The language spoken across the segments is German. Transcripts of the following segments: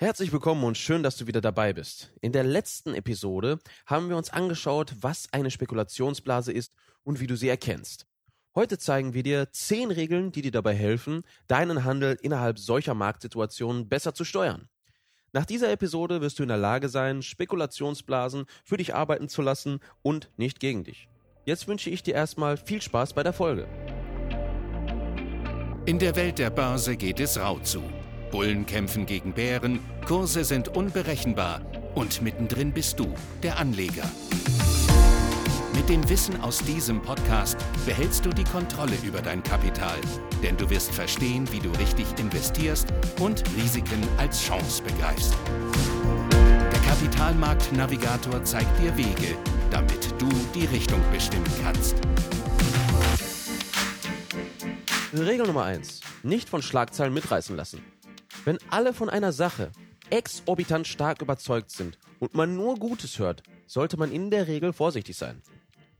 Herzlich willkommen und schön, dass du wieder dabei bist. In der letzten Episode haben wir uns angeschaut, was eine Spekulationsblase ist und wie du sie erkennst. Heute zeigen wir dir zehn Regeln, die dir dabei helfen, deinen Handel innerhalb solcher Marktsituationen besser zu steuern. Nach dieser Episode wirst du in der Lage sein, Spekulationsblasen für dich arbeiten zu lassen und nicht gegen dich. Jetzt wünsche ich dir erstmal viel Spaß bei der Folge. In der Welt der Börse geht es rau zu. Bullen kämpfen gegen Bären, Kurse sind unberechenbar und mittendrin bist du, der Anleger. Mit dem Wissen aus diesem Podcast behältst du die Kontrolle über dein Kapital, denn du wirst verstehen, wie du richtig investierst und Risiken als Chance begreifst. Der Kapitalmarktnavigator zeigt dir Wege, damit du die Richtung bestimmen kannst. Regel Nummer 1. Nicht von Schlagzeilen mitreißen lassen. Wenn alle von einer Sache exorbitant stark überzeugt sind und man nur Gutes hört, sollte man in der Regel vorsichtig sein.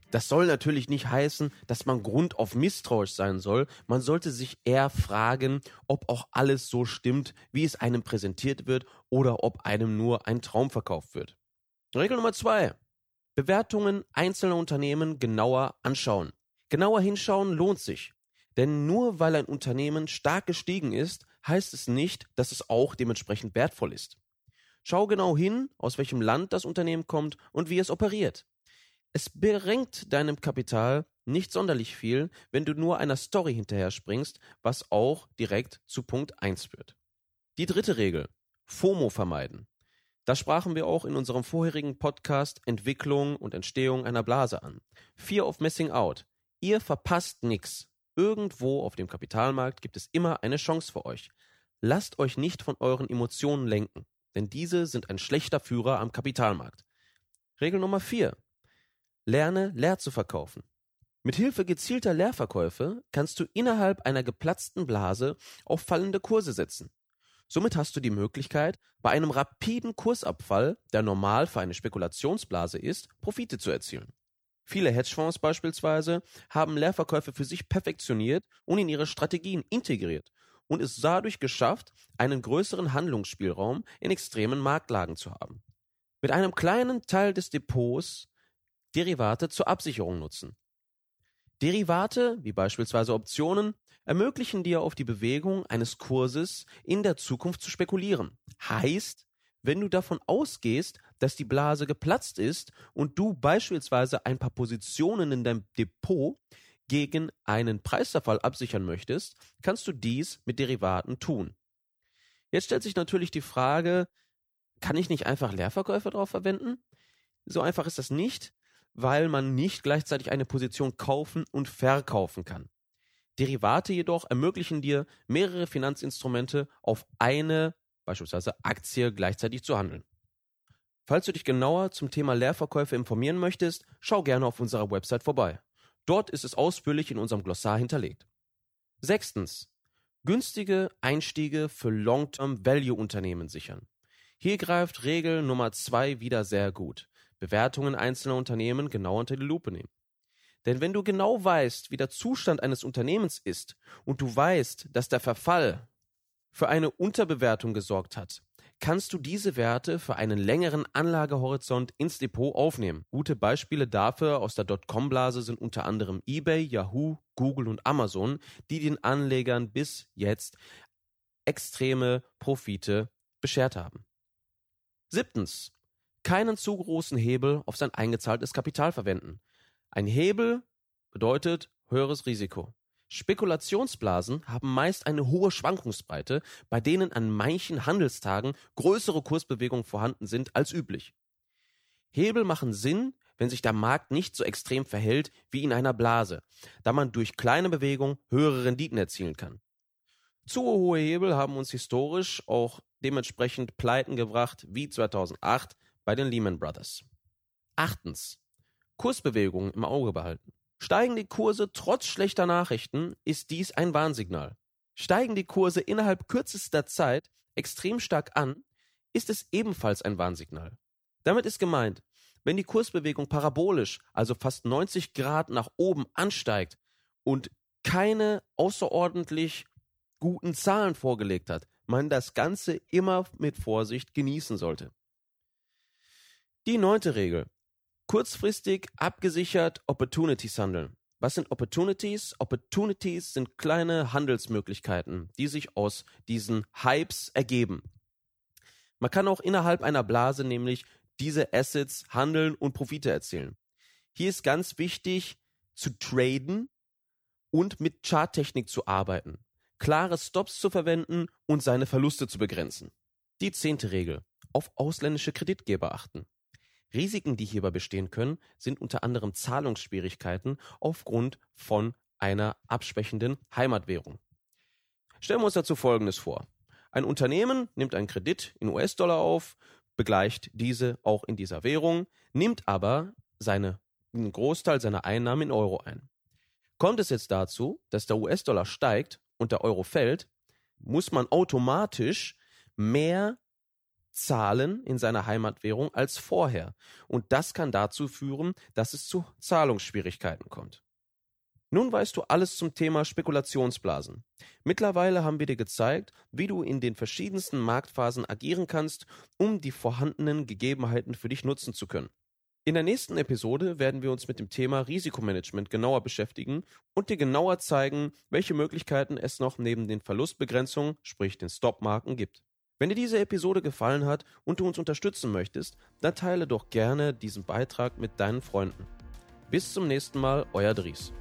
Das soll natürlich nicht heißen, dass man grundauf misstrauisch sein soll. Man sollte sich eher fragen, ob auch alles so stimmt, wie es einem präsentiert wird oder ob einem nur ein Traum verkauft wird. Regel Nummer zwei. Bewertungen einzelner Unternehmen genauer anschauen. Genauer hinschauen lohnt sich. Denn nur weil ein Unternehmen stark gestiegen ist, heißt es nicht, dass es auch dementsprechend wertvoll ist. Schau genau hin, aus welchem Land das Unternehmen kommt und wie es operiert. Es bringt deinem Kapital nicht sonderlich viel, wenn du nur einer Story hinterher springst, was auch direkt zu Punkt 1 führt. Die dritte Regel. FOMO vermeiden. Das sprachen wir auch in unserem vorherigen Podcast Entwicklung und Entstehung einer Blase an. Fear of Missing Out. Ihr verpasst nichts. Irgendwo auf dem Kapitalmarkt gibt es immer eine Chance für euch. Lasst euch nicht von euren Emotionen lenken, denn diese sind ein schlechter Führer am Kapitalmarkt. Regel Nummer 4. Lerne leer zu verkaufen. Mit Hilfe gezielter Leerverkäufe kannst du innerhalb einer geplatzten Blase auf fallende Kurse setzen. Somit hast du die Möglichkeit, bei einem rapiden Kursabfall, der normal für eine Spekulationsblase ist, Profite zu erzielen. Viele Hedgefonds beispielsweise haben Leerverkäufe für sich perfektioniert und in ihre Strategien integriert und es dadurch geschafft, einen größeren Handlungsspielraum in extremen Marktlagen zu haben. Mit einem kleinen Teil des Depots Derivate zur Absicherung nutzen. Derivate, wie beispielsweise Optionen, ermöglichen dir auf die Bewegung eines Kurses in der Zukunft zu spekulieren. Heißt, wenn du davon ausgehst, dass die Blase geplatzt ist und du beispielsweise ein paar Positionen in deinem Depot gegen einen Preisverfall absichern möchtest, kannst du dies mit Derivaten tun. Jetzt stellt sich natürlich die Frage, kann ich nicht einfach Leerverkäufe darauf verwenden? So einfach ist das nicht, weil man nicht gleichzeitig eine Position kaufen und verkaufen kann. Derivate jedoch ermöglichen dir, mehrere Finanzinstrumente auf eine, beispielsweise Aktie, gleichzeitig zu handeln. Falls du dich genauer zum Thema Leerverkäufe informieren möchtest, schau gerne auf unserer Website vorbei. Dort ist es ausführlich in unserem Glossar hinterlegt. Sechstens. Günstige Einstiege für Long-Term-Value-Unternehmen sichern. Hier greift Regel Nummer zwei wieder sehr gut. Bewertungen einzelner Unternehmen genau unter die Lupe nehmen. Denn wenn du genau weißt, wie der Zustand eines Unternehmens ist und du weißt, dass der Verfall für eine Unterbewertung gesorgt hat, kannst du diese Werte für einen längeren Anlagehorizont ins Depot aufnehmen. Gute Beispiele dafür aus der Dotcom-Blase sind unter anderem eBay, Yahoo, Google und Amazon, die den Anlegern bis jetzt extreme Profite beschert haben. Siebtens keinen zu großen Hebel auf sein eingezahltes Kapital verwenden. Ein Hebel bedeutet höheres Risiko. Spekulationsblasen haben meist eine hohe Schwankungsbreite, bei denen an manchen Handelstagen größere Kursbewegungen vorhanden sind als üblich. Hebel machen Sinn, wenn sich der Markt nicht so extrem verhält wie in einer Blase, da man durch kleine Bewegungen höhere Renditen erzielen kann. Zu hohe Hebel haben uns historisch auch dementsprechend Pleiten gebracht wie 2008 bei den Lehman Brothers. Achtens. Kursbewegungen im Auge behalten. Steigen die Kurse trotz schlechter Nachrichten, ist dies ein Warnsignal. Steigen die Kurse innerhalb kürzester Zeit extrem stark an, ist es ebenfalls ein Warnsignal. Damit ist gemeint, wenn die Kursbewegung parabolisch, also fast 90 Grad nach oben ansteigt und keine außerordentlich guten Zahlen vorgelegt hat, man das Ganze immer mit Vorsicht genießen sollte. Die neunte Regel. Kurzfristig abgesichert Opportunities handeln. Was sind Opportunities? Opportunities sind kleine Handelsmöglichkeiten, die sich aus diesen Hypes ergeben. Man kann auch innerhalb einer Blase nämlich diese Assets handeln und Profite erzielen. Hier ist ganz wichtig zu traden und mit Charttechnik zu arbeiten, klare Stops zu verwenden und seine Verluste zu begrenzen. Die zehnte Regel. Auf ausländische Kreditgeber achten. Risiken, die hierbei bestehen können, sind unter anderem Zahlungsschwierigkeiten aufgrund von einer abschwächenden Heimatwährung. Stellen wir uns dazu Folgendes vor. Ein Unternehmen nimmt einen Kredit in US-Dollar auf, begleicht diese auch in dieser Währung, nimmt aber seine, einen Großteil seiner Einnahmen in Euro ein. Kommt es jetzt dazu, dass der US-Dollar steigt und der Euro fällt, muss man automatisch mehr zahlen in seiner Heimatwährung als vorher. Und das kann dazu führen, dass es zu Zahlungsschwierigkeiten kommt. Nun weißt du alles zum Thema Spekulationsblasen. Mittlerweile haben wir dir gezeigt, wie du in den verschiedensten Marktphasen agieren kannst, um die vorhandenen Gegebenheiten für dich nutzen zu können. In der nächsten Episode werden wir uns mit dem Thema Risikomanagement genauer beschäftigen und dir genauer zeigen, welche Möglichkeiten es noch neben den Verlustbegrenzungen, sprich den Stopmarken, gibt. Wenn dir diese Episode gefallen hat und du uns unterstützen möchtest, dann teile doch gerne diesen Beitrag mit deinen Freunden. Bis zum nächsten Mal, euer Dries.